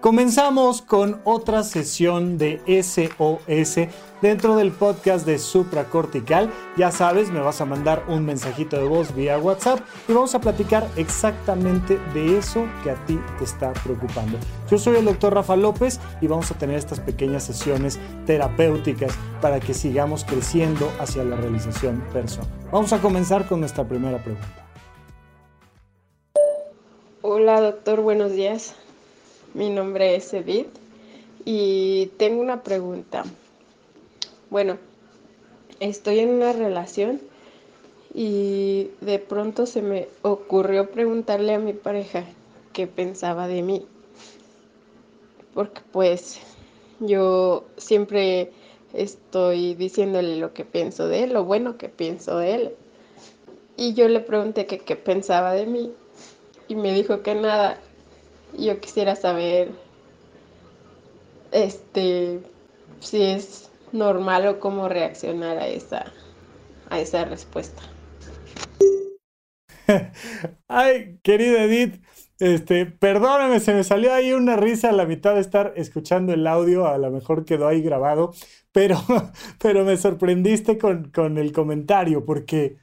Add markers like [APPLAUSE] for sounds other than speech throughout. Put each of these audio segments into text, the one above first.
Comenzamos con otra sesión de SOS dentro del podcast de Supracortical. Ya sabes, me vas a mandar un mensajito de voz vía WhatsApp y vamos a platicar exactamente de eso que a ti te está preocupando. Yo soy el doctor Rafa López y vamos a tener estas pequeñas sesiones terapéuticas para que sigamos creciendo hacia la realización personal. Vamos a comenzar con nuestra primera pregunta. Hola doctor, buenos días. Mi nombre es Edith y tengo una pregunta. Bueno, estoy en una relación y de pronto se me ocurrió preguntarle a mi pareja qué pensaba de mí. Porque pues yo siempre estoy diciéndole lo que pienso de él, lo bueno que pienso de él. Y yo le pregunté qué pensaba de mí y me dijo que nada yo quisiera saber este si es normal o cómo reaccionar a esa a esa respuesta. [LAUGHS] Ay, querida Edith, este, perdóname, se me salió ahí una risa a la mitad de estar escuchando el audio, a lo mejor quedó ahí grabado, pero, [LAUGHS] pero me sorprendiste con, con el comentario, porque,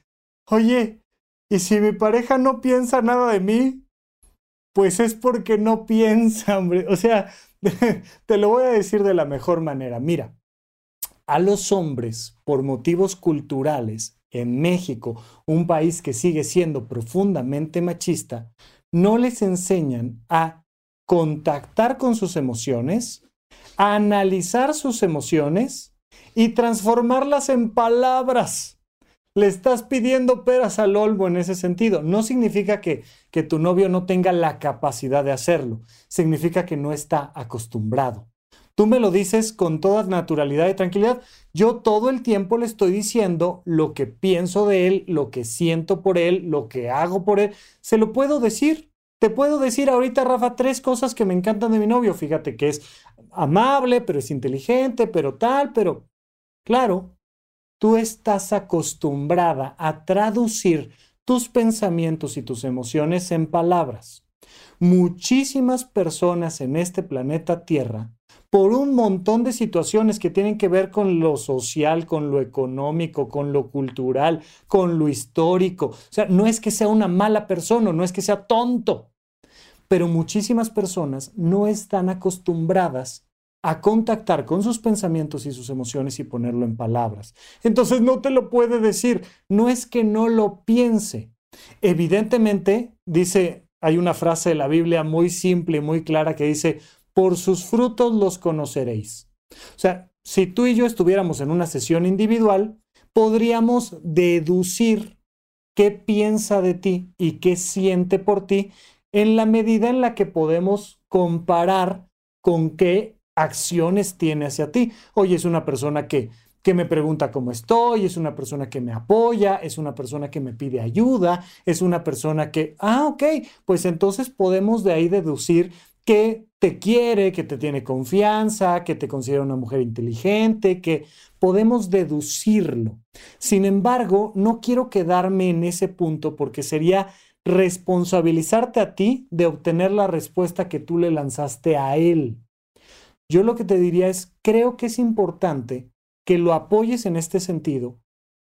oye, ¿y si mi pareja no piensa nada de mí? Pues es porque no piensa, hombre. O sea, [LAUGHS] te lo voy a decir de la mejor manera. Mira, a los hombres, por motivos culturales, en México, un país que sigue siendo profundamente machista, no les enseñan a contactar con sus emociones, a analizar sus emociones y transformarlas en palabras le estás pidiendo peras al olmo en ese sentido. No significa que, que tu novio no tenga la capacidad de hacerlo, significa que no está acostumbrado. Tú me lo dices con toda naturalidad y tranquilidad. Yo todo el tiempo le estoy diciendo lo que pienso de él, lo que siento por él, lo que hago por él. Se lo puedo decir. Te puedo decir ahorita, Rafa, tres cosas que me encantan de mi novio. Fíjate que es amable, pero es inteligente, pero tal, pero claro, tú estás acostumbrada a traducir tus pensamientos y tus emociones en palabras. Muchísimas personas en este planeta Tierra, por un montón de situaciones que tienen que ver con lo social, con lo económico, con lo cultural, con lo histórico. O sea, no es que sea una mala persona, no es que sea tonto, pero muchísimas personas no están acostumbradas a contactar con sus pensamientos y sus emociones y ponerlo en palabras. Entonces no te lo puede decir, no es que no lo piense. Evidentemente, dice, hay una frase de la Biblia muy simple y muy clara que dice, por sus frutos los conoceréis. O sea, si tú y yo estuviéramos en una sesión individual, podríamos deducir qué piensa de ti y qué siente por ti en la medida en la que podemos comparar con qué acciones tiene hacia ti. Oye, es una persona que, que me pregunta cómo estoy, es una persona que me apoya, es una persona que me pide ayuda, es una persona que, ah, ok, pues entonces podemos de ahí deducir que te quiere, que te tiene confianza, que te considera una mujer inteligente, que podemos deducirlo. Sin embargo, no quiero quedarme en ese punto porque sería responsabilizarte a ti de obtener la respuesta que tú le lanzaste a él. Yo lo que te diría es, creo que es importante que lo apoyes en este sentido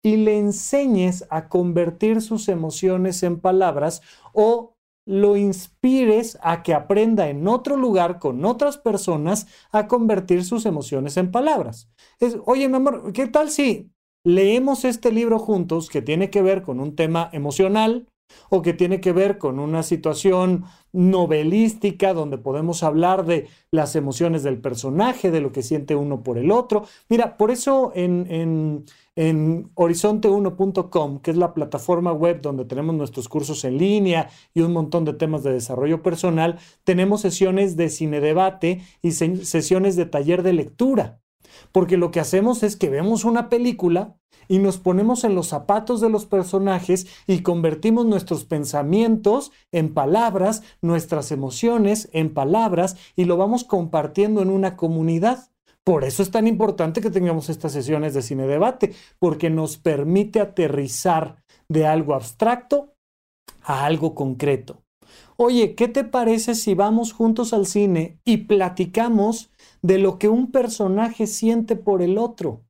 y le enseñes a convertir sus emociones en palabras o lo inspires a que aprenda en otro lugar con otras personas a convertir sus emociones en palabras. Oye, mi amor, ¿qué tal si leemos este libro juntos que tiene que ver con un tema emocional? O que tiene que ver con una situación novelística donde podemos hablar de las emociones del personaje, de lo que siente uno por el otro. Mira, por eso en, en, en horizonte1.com, que es la plataforma web donde tenemos nuestros cursos en línea y un montón de temas de desarrollo personal, tenemos sesiones de cine debate y sesiones de taller de lectura. Porque lo que hacemos es que vemos una película y nos ponemos en los zapatos de los personajes y convertimos nuestros pensamientos en palabras, nuestras emociones en palabras y lo vamos compartiendo en una comunidad. Por eso es tan importante que tengamos estas sesiones de cine debate, porque nos permite aterrizar de algo abstracto a algo concreto. Oye, ¿qué te parece si vamos juntos al cine y platicamos de lo que un personaje siente por el otro?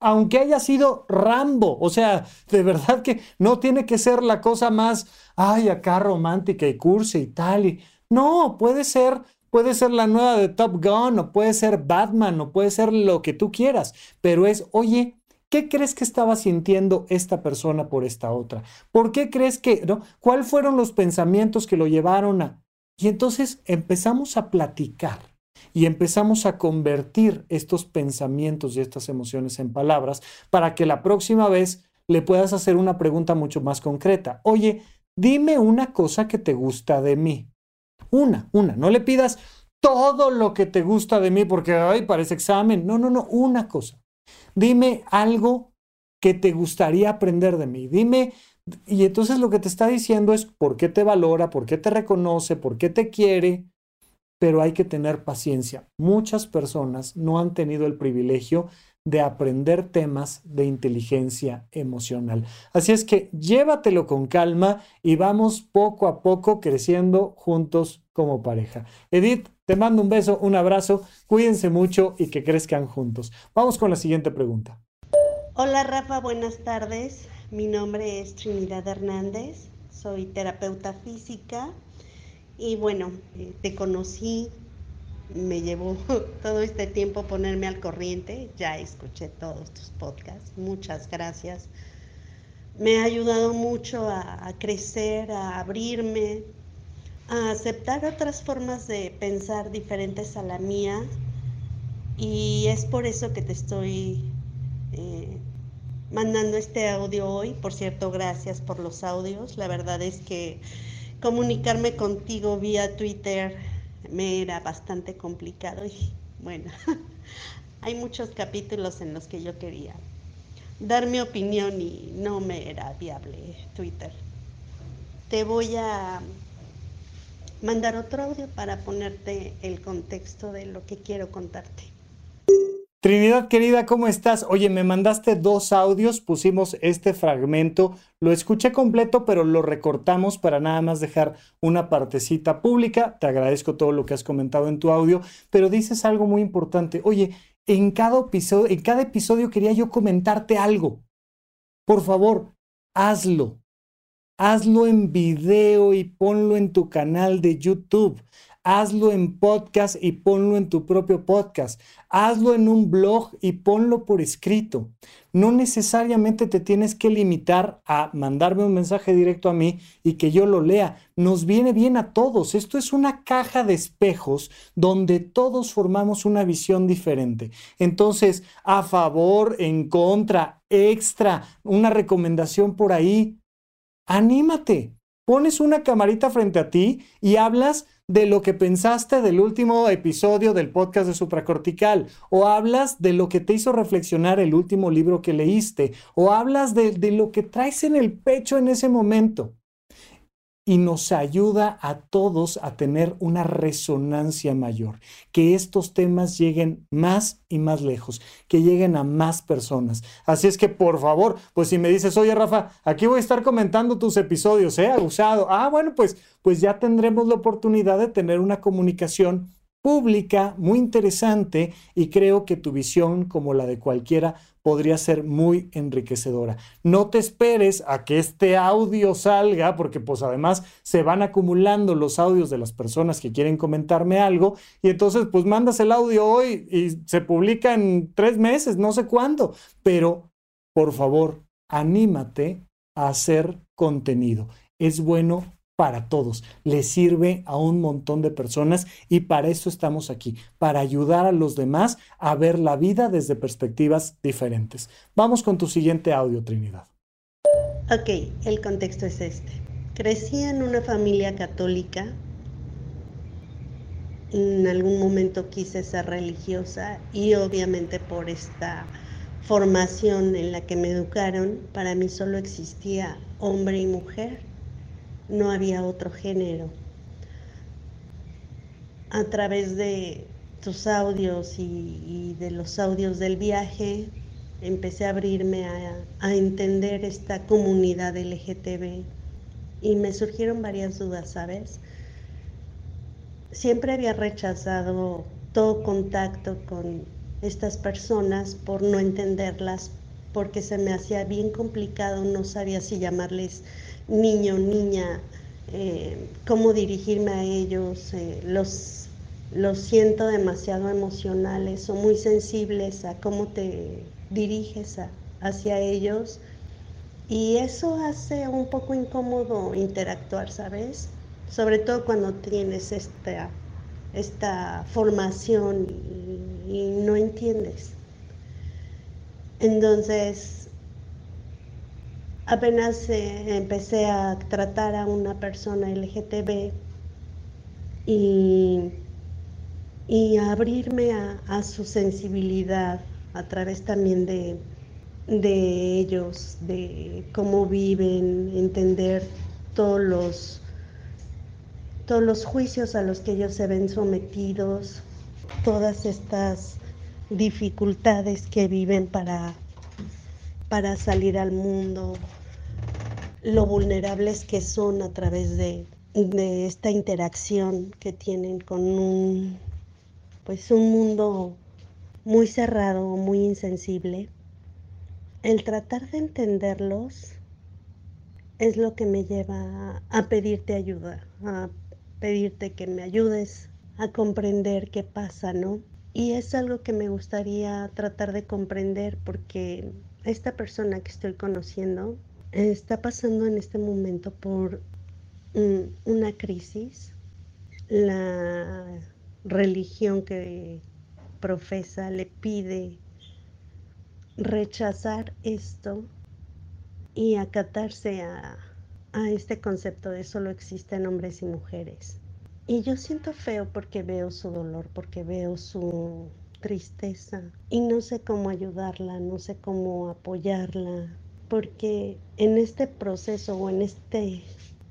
Aunque haya sido Rambo, o sea, de verdad que no tiene que ser la cosa más, ay, acá romántica y cursi y tal. Y... No, puede ser Puede ser la nueva de Top Gun, o puede ser Batman, o puede ser lo que tú quieras, pero es, oye, ¿Qué crees que estaba sintiendo esta persona por esta otra? ¿Por qué crees que, no? ¿Cuáles fueron los pensamientos que lo llevaron a... Y entonces empezamos a platicar y empezamos a convertir estos pensamientos y estas emociones en palabras para que la próxima vez le puedas hacer una pregunta mucho más concreta. Oye, dime una cosa que te gusta de mí. Una, una. No le pidas todo lo que te gusta de mí porque, ay, parece examen. No, no, no, una cosa. Dime algo que te gustaría aprender de mí. Dime, y entonces lo que te está diciendo es por qué te valora, por qué te reconoce, por qué te quiere, pero hay que tener paciencia. Muchas personas no han tenido el privilegio de aprender temas de inteligencia emocional. Así es que llévatelo con calma y vamos poco a poco creciendo juntos como pareja. Edith, te mando un beso, un abrazo, cuídense mucho y que crezcan juntos. Vamos con la siguiente pregunta. Hola Rafa, buenas tardes. Mi nombre es Trinidad Hernández, soy terapeuta física y bueno, eh, te conocí me llevó [LAUGHS] todo este tiempo ponerme al corriente. Ya escuché todos tus podcasts. Muchas gracias. Me ha ayudado mucho a, crecer, a abrirme, a aceptar otras formas de pensar diferentes a la mía. Y es por eso que te estoy eh, mandando este audio hoy. Por cierto, gracias por los audios. La verdad es que comunicarme contigo vía Twitter me era bastante complicado y bueno, [LAUGHS] hay muchos capítulos en los que yo quería dar mi opinión y no me era viable Twitter. Te voy a mandar otro audio para ponerte el contexto de lo que quiero contarte. Trinidad querida, ¿cómo estás? Oye, me mandaste dos audios, pusimos este fragmento, lo escuché completo, pero lo recortamos para nada más dejar una partecita pública. Te agradezco todo lo que has comentado en tu audio, pero dices algo muy importante. Oye, en cada episodio, en cada episodio quería yo comentarte algo. Por favor, hazlo. Hazlo en video y ponlo en tu canal de YouTube hazlo en podcast y ponlo en tu propio podcast, hazlo en un blog y ponlo por escrito. No necesariamente te tienes que limitar a mandarme un mensaje directo a mí y que yo lo lea. Nos viene bien a todos. Esto es una caja de espejos donde todos formamos una visión diferente. Entonces, a favor, en contra, extra, una recomendación por ahí, anímate. Pones una camarita frente a ti y hablas de lo que pensaste del último episodio del podcast de supracortical, o hablas de lo que te hizo reflexionar el último libro que leíste, o hablas de, de lo que traes en el pecho en ese momento y nos ayuda a todos a tener una resonancia mayor, que estos temas lleguen más y más lejos, que lleguen a más personas. Así es que por favor, pues si me dices, oye Rafa, aquí voy a estar comentando tus episodios, ¿eh? Abusado. Ah, bueno, pues, pues ya tendremos la oportunidad de tener una comunicación pública muy interesante y creo que tu visión, como la de cualquiera, podría ser muy enriquecedora. No te esperes a que este audio salga, porque pues además se van acumulando los audios de las personas que quieren comentarme algo y entonces pues mandas el audio hoy y se publica en tres meses, no sé cuándo, pero por favor, anímate a hacer contenido. Es bueno para todos, le sirve a un montón de personas y para eso estamos aquí, para ayudar a los demás a ver la vida desde perspectivas diferentes. Vamos con tu siguiente audio, Trinidad. Ok, el contexto es este. Crecí en una familia católica. En algún momento quise ser religiosa y obviamente por esta formación en la que me educaron, para mí solo existía hombre y mujer no había otro género. A través de tus audios y, de los audios del viaje, empecé a abrirme a, a entender esta comunidad LGTB y me surgieron varias dudas, ¿sabes? Siempre había rechazado todo contacto con estas personas por no entenderlas, porque se me hacía bien complicado, no sabía si llamarles niño, niña, eh, cómo dirigirme a ellos, eh, los, los siento demasiado emocionales o muy sensibles a cómo te diriges hacia ellos y eso hace un poco incómodo interactuar, ¿sabes? Sobre todo cuando tienes esta, esta formación y no entiendes. Entonces, apenas eh, empecé a tratar a una persona LGTB y, y a abrirme a, a, su sensibilidad a través también de, de ellos, de cómo viven, entender todos los, todos los juicios a los que ellos se ven sometidos, todas estas dificultades que viven para, para salir al mundo, lo vulnerables que son a través de, de esta interacción que tienen con un, pues un mundo muy cerrado, muy insensible. El tratar de entenderlos es lo que me lleva a pedirte ayuda, a pedirte que me ayudes a comprender qué pasa, ¿no? Y es algo que me gustaría tratar de comprender porque esta persona que estoy conociendo está pasando en este momento por una crisis. La religión que profesa le pide rechazar esto y acatarse a, a, este concepto de solo existen hombres y mujeres. Y yo siento feo porque veo su dolor, porque veo su tristeza y no sé cómo ayudarla, no sé cómo apoyarla, porque en este proceso o en este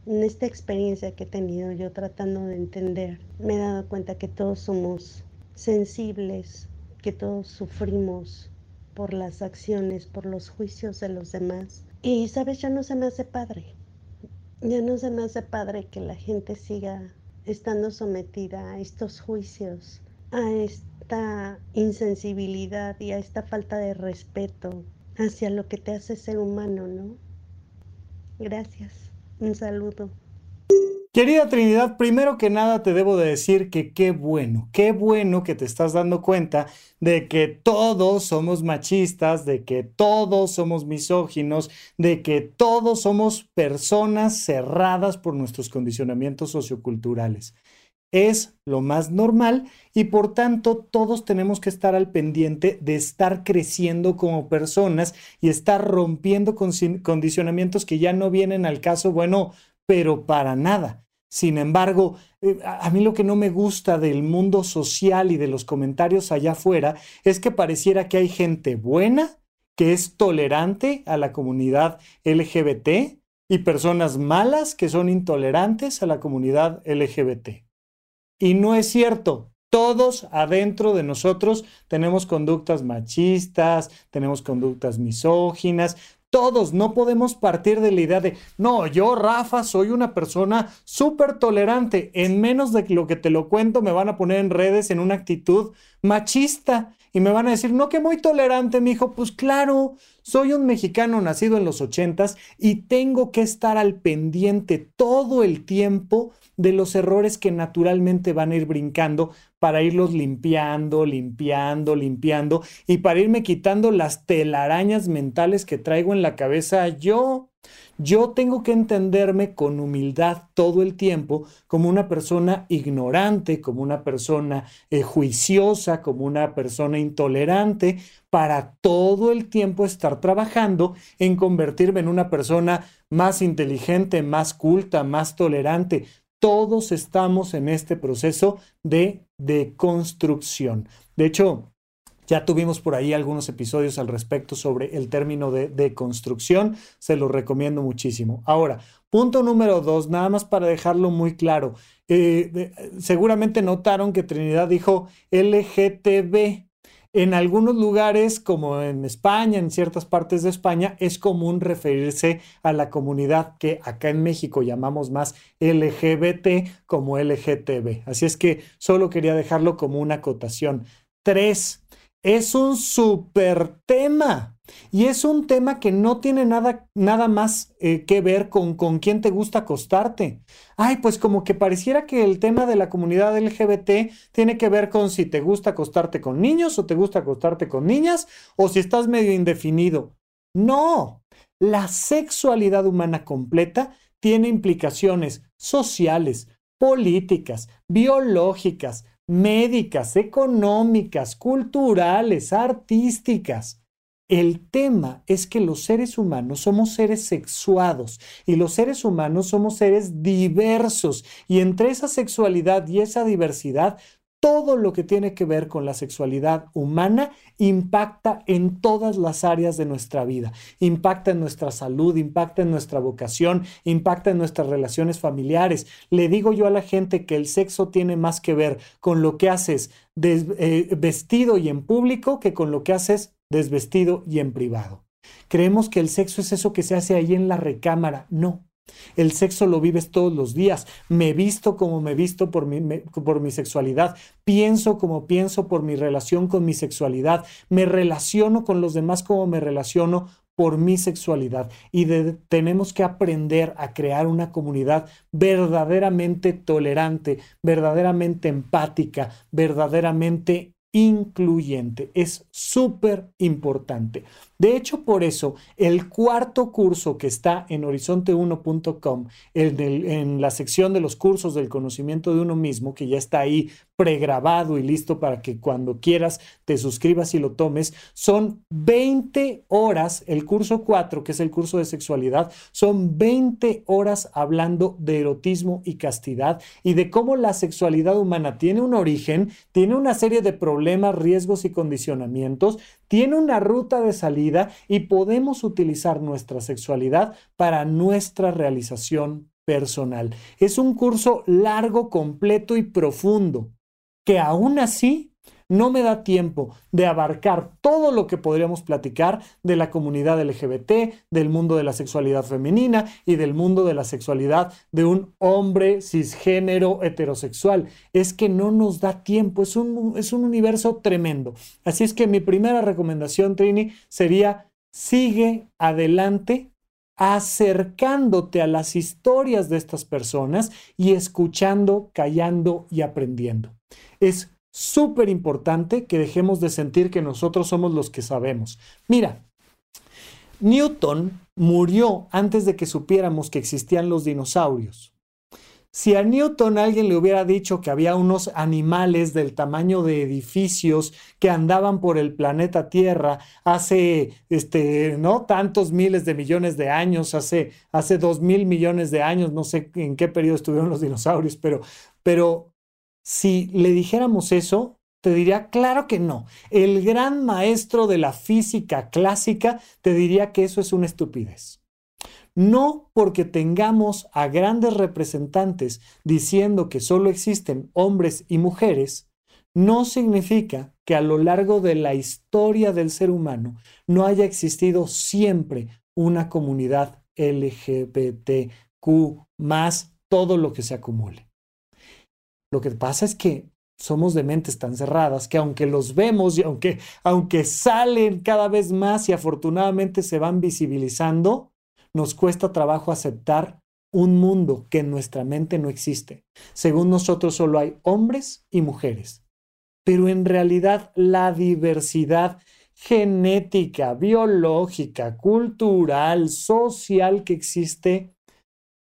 en esta experiencia que he tenido yo tratando de entender, me he dado cuenta que todos somos sensibles, que todos sufrimos por las acciones, por los juicios de los demás. Y sabes, ya no se me hace padre. Ya no se me hace padre que la gente siga estando sometida a estos juicios, a esta insensibilidad y a esta falta de respeto hacia lo que te hace ser humano, ¿no? Gracias. Un saludo. Querida Trinidad, primero que nada te debo de decir que qué bueno, qué bueno que te estás dando cuenta de que todos somos machistas, de que todos somos misóginos, de que todos somos personas cerradas por nuestros condicionamientos socioculturales. Es lo más normal y por tanto todos tenemos que estar al pendiente de estar creciendo como personas y estar rompiendo condicionamientos que ya no vienen al caso, bueno, pero para nada. Sin embargo, eh, a mí lo que no me gusta del mundo social y de los comentarios allá afuera es que pareciera que hay gente buena, que es tolerante a la comunidad LGBT y personas malas que son intolerantes a la comunidad LGBT. Y no es cierto. Todos adentro de nosotros tenemos conductas machistas, tenemos conductas misóginas, todos no podemos partir de la idea de, no, yo, Rafa, soy una persona súper tolerante. En menos de lo que te lo cuento, me van a poner en redes en una actitud machista y me van a decir, no, que muy tolerante, mi hijo. Pues claro, soy un mexicano nacido en los ochentas y tengo que estar al pendiente todo el tiempo de los errores que naturalmente van a ir brincando para irlos limpiando, limpiando, limpiando y para irme quitando las telarañas mentales que traigo en la cabeza yo. Yo tengo que entenderme con humildad todo el tiempo como una persona ignorante, como una persona eh, juiciosa, como una persona intolerante, para todo el tiempo estar trabajando en convertirme en una persona más inteligente, más culta, más tolerante, todos estamos en este proceso de deconstrucción. De hecho, ya tuvimos por ahí algunos episodios al respecto sobre el término de deconstrucción. Se los recomiendo muchísimo. Ahora, punto número dos, nada más para dejarlo muy claro. Eh, seguramente notaron que Trinidad dijo LGTB. En algunos lugares, como en España, en ciertas partes de España, es común referirse a la comunidad que acá en México llamamos más LGBT como LGTB. Así es que solo quería dejarlo como una acotación. Tres, es un súper tema. Y es un tema que no tiene nada, nada más eh, que ver con con quién te gusta acostarte. Ay, pues como que pareciera que el tema de la comunidad LGBT tiene que ver con si te gusta acostarte con niños o te gusta acostarte con niñas o si estás medio indefinido. No, la sexualidad humana completa tiene implicaciones sociales, políticas, biológicas, médicas, económicas, culturales, artísticas. El tema es que los seres humanos somos seres sexuados y los seres humanos somos seres diversos y entre esa sexualidad y esa diversidad todo lo que tiene que ver con la sexualidad humana impacta en todas las áreas de nuestra vida. Impacta en nuestra salud, impacta en nuestra vocación, impacta en nuestras relaciones familiares. Le digo yo a la gente que el sexo tiene más que ver con lo que haces eh, vestido y en público que con lo que haces desvestido y en privado. Creemos que el sexo es eso que se hace ahí en la recámara. No, el sexo lo vives todos los días. Me visto como me visto por mi, por mi sexualidad. Pienso como pienso por mi relación con mi sexualidad. Me relaciono con los demás como me relaciono por mi sexualidad. Y tenemos que aprender a crear una comunidad verdaderamente tolerante, verdaderamente empática, verdaderamente incluyente. Es súper importante. De hecho, por eso, el cuarto curso que está en horizonte1.com, en, en, la sección de los cursos del conocimiento de uno mismo, que ya está ahí pregrabado y listo para que cuando quieras te suscribas y lo tomes, son 20 horas, el curso 4, que es el curso de sexualidad, son 20 horas hablando de erotismo y castidad y de cómo la sexualidad humana tiene un origen, tiene una serie de problemas, riesgos y condicionamientos, tiene una ruta de salida y podemos utilizar nuestra sexualidad para nuestra realización personal. Es un curso largo, completo y profundo que aún así no me da tiempo de abarcar todo lo que podríamos platicar de la comunidad LGBT, del mundo de la sexualidad femenina y del mundo de la sexualidad de un hombre cisgénero heterosexual. Es que no nos da tiempo, es un, es un universo tremendo. Así es que mi primera recomendación, Trini, sería sigue adelante acercándote a las historias de estas personas y escuchando, callando y aprendiendo. Es súper importante que dejemos de sentir que nosotros somos los que sabemos. Mira, Newton murió antes de que supiéramos que existían los dinosaurios. Si a Newton alguien le hubiera dicho que había unos animales del tamaño de edificios que andaban por el planeta Tierra hace, este, no tantos miles de millones de años, hace, hace dos mil millones de años, no sé en qué periodo estuvieron los dinosaurios, pero, pero si le dijéramos eso, te diría, claro que no. El gran maestro de la física clásica te diría que eso es una estupidez. No porque tengamos a grandes representantes diciendo que solo existen hombres y mujeres, no significa que a lo largo de la historia del ser humano no haya existido siempre una comunidad LGBTQ más todo lo que se acumule. Lo que pasa es que somos de mentes tan cerradas que aunque los vemos y aunque, aunque salen cada vez más y afortunadamente se van visibilizando, nos cuesta trabajo aceptar un mundo que en nuestra mente no existe. Según nosotros solo hay hombres y mujeres. Pero en realidad la diversidad genética, biológica, cultural, social que existe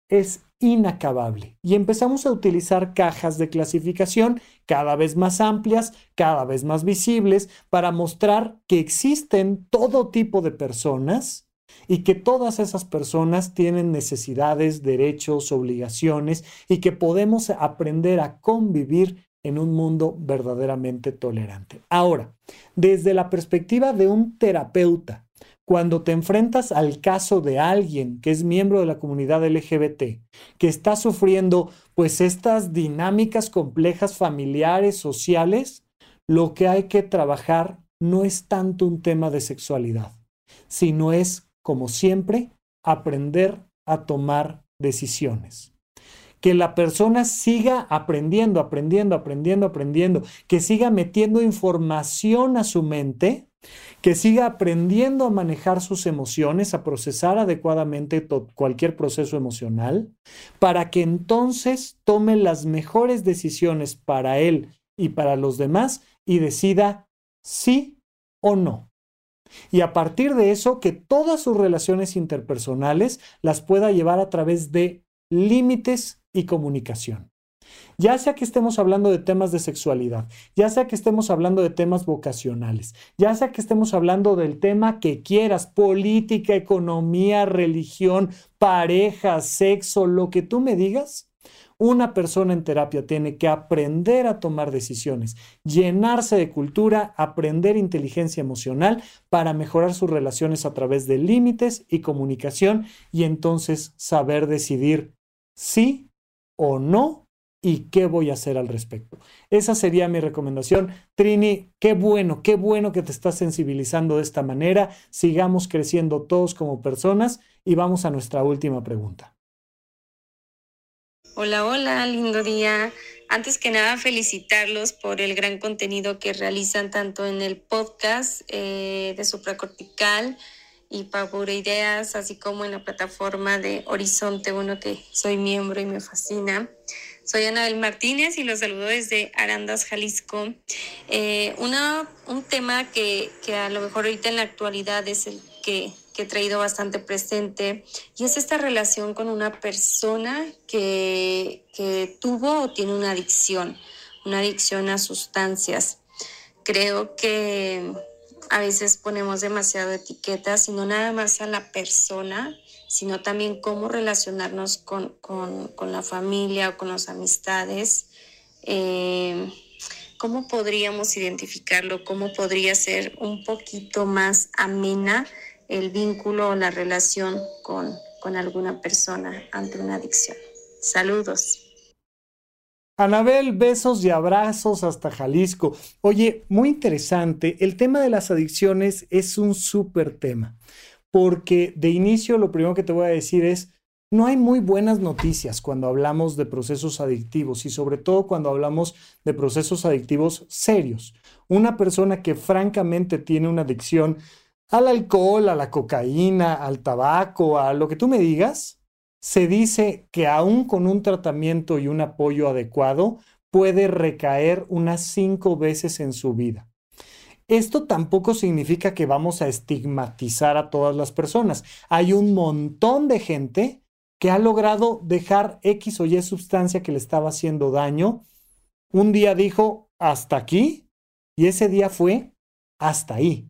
es inacabable. Y empezamos a utilizar cajas de clasificación cada vez más amplias, cada vez más visibles, para mostrar que existen todo tipo de personas y que todas esas personas tienen necesidades, derechos, obligaciones y que podemos aprender a convivir en un mundo verdaderamente tolerante. Ahora, desde la perspectiva de un terapeuta, cuando te enfrentas al caso de alguien que es miembro de la comunidad LGBT, que está sufriendo pues estas dinámicas complejas familiares, sociales, lo que hay que trabajar no es tanto un tema de sexualidad, sino es, como siempre, aprender a tomar decisiones. Que la persona siga aprendiendo, aprendiendo, aprendiendo, aprendiendo, que siga metiendo información a su mente, que siga aprendiendo a manejar sus emociones, a procesar adecuadamente cualquier proceso emocional, para que entonces tome las mejores decisiones para él y para los demás y decida sí o no. Y a partir de eso, que todas sus relaciones interpersonales las pueda llevar a través de límites y comunicación. Ya sea que estemos hablando de temas de sexualidad, ya sea que estemos hablando de temas vocacionales, ya sea que estemos hablando del tema que quieras, política, economía, religión, pareja, sexo, lo que tú me digas, una persona en terapia tiene que aprender a tomar decisiones, llenarse de cultura, aprender inteligencia emocional para mejorar sus relaciones a través de límites y comunicación y entonces saber decidir sí o no y qué voy a hacer al respecto. Esa sería mi recomendación. Trini, qué bueno, qué bueno que te estás sensibilizando de esta manera. Sigamos creciendo todos como personas y vamos a nuestra última pregunta. Hola, hola, lindo día. Antes que nada, felicitarlos por el gran contenido que realizan tanto en el podcast eh, de supracortical y Power Ideas, así como en la plataforma de Horizonte 1, que soy miembro y me fascina. Soy Anabel Martínez y los saludo desde Arandas, Jalisco. Eh, una, un tema que, que, a lo mejor ahorita en la actualidad es el que, que, he traído bastante presente y es esta relación con una persona que, que tuvo o tiene una adicción, una adicción a sustancias. Creo que a veces ponemos demasiado etiquetas, sino nada más a la persona, sino también cómo relacionarnos con, la familia o con las amistades. Eh, ¿Cómo podríamos identificarlo? ¿Cómo podría ser un poquito más amena el vínculo o la relación con, con alguna persona ante una adicción? Saludos. Anabel, besos y abrazos hasta Jalisco. Oye, muy interesante, el tema de las adicciones es un súper tema, porque de inicio lo primero que te voy a decir es, no hay muy buenas noticias cuando hablamos de procesos adictivos y sobre todo cuando hablamos de procesos adictivos serios. Una persona que francamente tiene una adicción al alcohol, a la cocaína, al tabaco, a lo que tú me digas, se dice que aún con un tratamiento y un apoyo adecuado puede recaer unas cinco veces en su vida. Esto tampoco significa que vamos a estigmatizar a todas las personas. Hay un montón de gente que ha logrado dejar X o Y sustancia que le estaba haciendo daño. Un día dijo, hasta aquí, y ese día fue hasta ahí.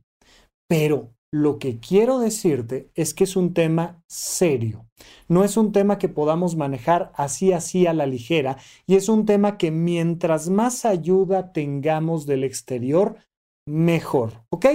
Pero lo que quiero decirte es que es un tema serio. No es un tema que podamos manejar así, así a la ligera. Y es un tema que mientras más ayuda tengamos del exterior, mejor. ¿Ok?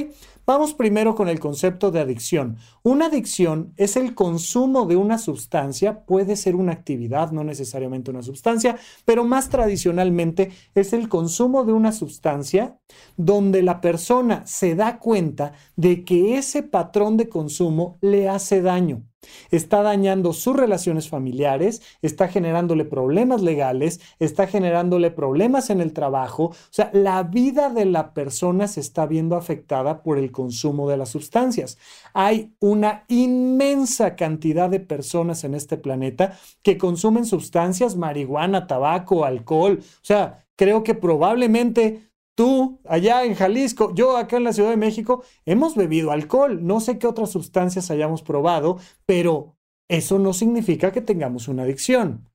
Vamos primero con el concepto de adicción. Una adicción es el consumo de una sustancia, puede ser una actividad, no necesariamente una sustancia, pero más tradicionalmente es el consumo de una sustancia donde la persona se da cuenta de que ese patrón de consumo le hace daño. Está dañando sus relaciones familiares, está generándole problemas legales, está generándole problemas en el trabajo. O sea, la vida de la persona se está viendo afectada por el consumo de las sustancias. Hay una inmensa cantidad de personas en este planeta que consumen sustancias, marihuana, tabaco, alcohol. O sea, creo que probablemente Tú, allá en Jalisco, yo acá en la Ciudad de México, hemos bebido alcohol. No sé qué otras sustancias hayamos probado, pero eso no significa que tengamos una adicción.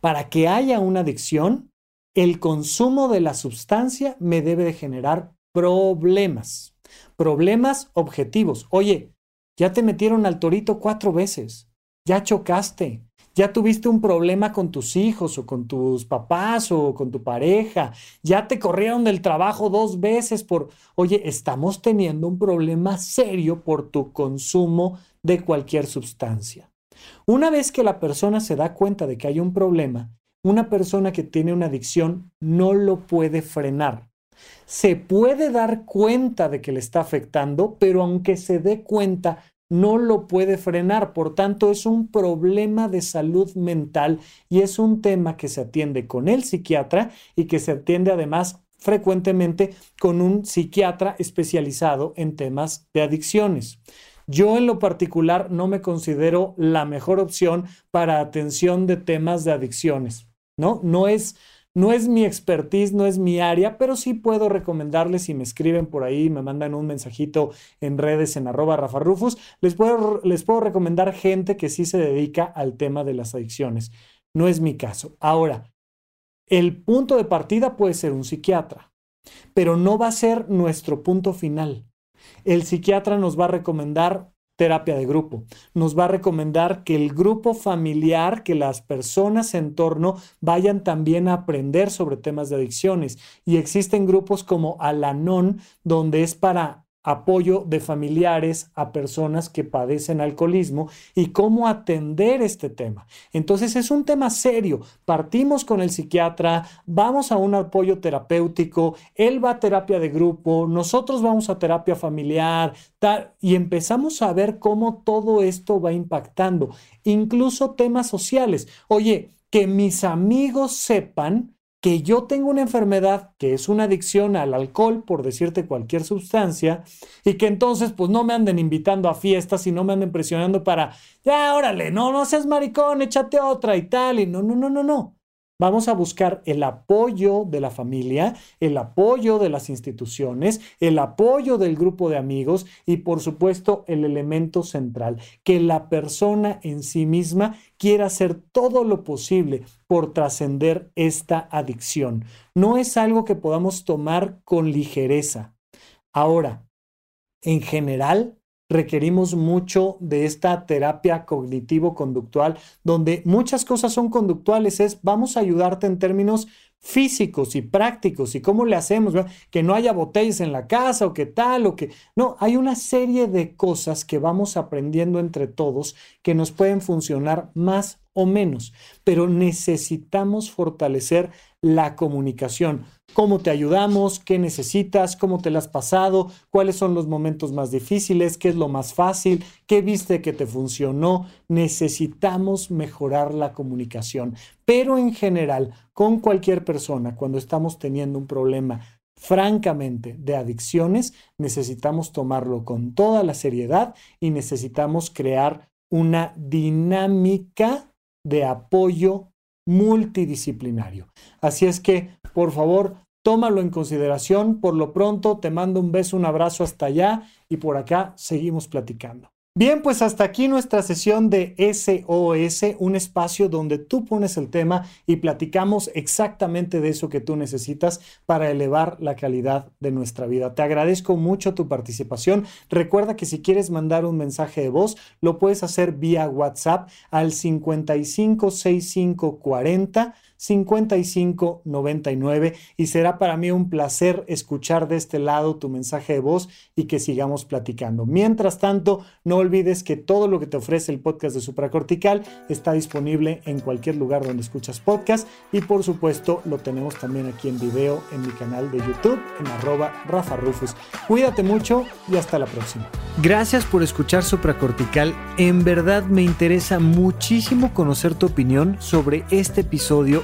Para que haya una adicción, el consumo de la sustancia me debe de generar problemas. Problemas objetivos. Oye, ya te metieron al torito cuatro veces. Ya chocaste ya tuviste un problema con tus hijos o con tus papás o con tu pareja, ya te corrieron del trabajo dos veces por, oye, estamos teniendo un problema serio por tu consumo de cualquier sustancia. Una vez que la persona se da cuenta de que hay un problema, una persona que tiene una adicción no lo puede frenar. Se puede dar cuenta de que le está afectando, pero aunque se dé cuenta, no lo puede frenar. Por tanto, es un problema de salud mental y es un tema que se atiende con el psiquiatra y que se atiende además frecuentemente con un psiquiatra especializado en temas de adicciones. Yo en lo particular no me considero la mejor opción para atención de temas de adicciones, ¿no? No es no es mi expertise, no es mi área, pero sí puedo recomendarles si me escriben por ahí, me mandan un mensajito en redes en arroba Rafa les puedo, les puedo recomendar gente que sí se dedica al tema de las adicciones. No es mi caso. Ahora, el punto de partida puede ser un psiquiatra, pero no va a ser nuestro punto final. El psiquiatra nos va a recomendar terapia de grupo. Nos va a recomendar que el grupo familiar, que las personas en torno vayan también a aprender sobre temas de adicciones. Y existen grupos como Alanon, donde es para apoyo de familiares a personas que padecen alcoholismo y cómo atender este tema. Entonces es un tema serio. Partimos con el psiquiatra, vamos a un apoyo terapéutico, él va a terapia de grupo, nosotros vamos a terapia familiar y empezamos a ver cómo todo esto va impactando, incluso temas sociales. Oye, que mis amigos sepan que yo tengo una enfermedad que es una adicción al alcohol, por decirte cualquier sustancia, y que entonces pues no me anden invitando a fiestas y no me anden presionando para, ya, órale, no, no seas maricón, échate otra y tal, y no, no, no, no, no. Vamos a buscar el apoyo de la familia, el apoyo de las instituciones, el apoyo del grupo de amigos y por supuesto el elemento central, que la persona en sí misma quiera hacer todo lo posible por trascender esta adicción. No es algo que podamos tomar con ligereza. Ahora, en general, requerimos mucho de esta terapia cognitivo-conductual, donde muchas cosas son conductuales, es vamos a ayudarte en términos físicos y prácticos y cómo le hacemos, que no haya botellas en la casa o que tal o que... No, hay una serie de cosas que vamos aprendiendo entre todos que nos pueden funcionar más o menos, pero necesitamos fortalecer la comunicación. ¿Cómo te ayudamos? ¿Qué necesitas? ¿Cómo te la has pasado? ¿Cuáles son los momentos más difíciles? ¿Qué es lo más fácil? ¿Qué viste que te funcionó? Necesitamos mejorar la comunicación. Pero en general, con cualquier persona, cuando estamos teniendo un problema francamente de adicciones, necesitamos tomarlo con toda la seriedad y necesitamos crear una dinámica de apoyo multidisciplinario. Así es que, por favor, tómalo en consideración. Por lo pronto, te mando un beso, un abrazo hasta allá y por acá seguimos platicando. Bien, pues hasta aquí nuestra sesión de SOS, un espacio donde tú pones el tema y platicamos exactamente de eso que tú necesitas para elevar la calidad de nuestra vida. Te agradezco mucho tu participación. Recuerda que si quieres mandar un mensaje de voz, lo puedes hacer vía WhatsApp al 556540 5599 y será para mí un placer escuchar de este lado tu mensaje de voz y que sigamos platicando. Mientras tanto, no olvides que todo lo que te ofrece el podcast de Supracortical está disponible en cualquier lugar donde escuchas podcast y por supuesto lo tenemos también aquí en video en mi canal de YouTube en arroba Rafa Rufus. Cuídate mucho y hasta la próxima. Gracias por escuchar Supracortical. En verdad me interesa muchísimo conocer tu opinión sobre este episodio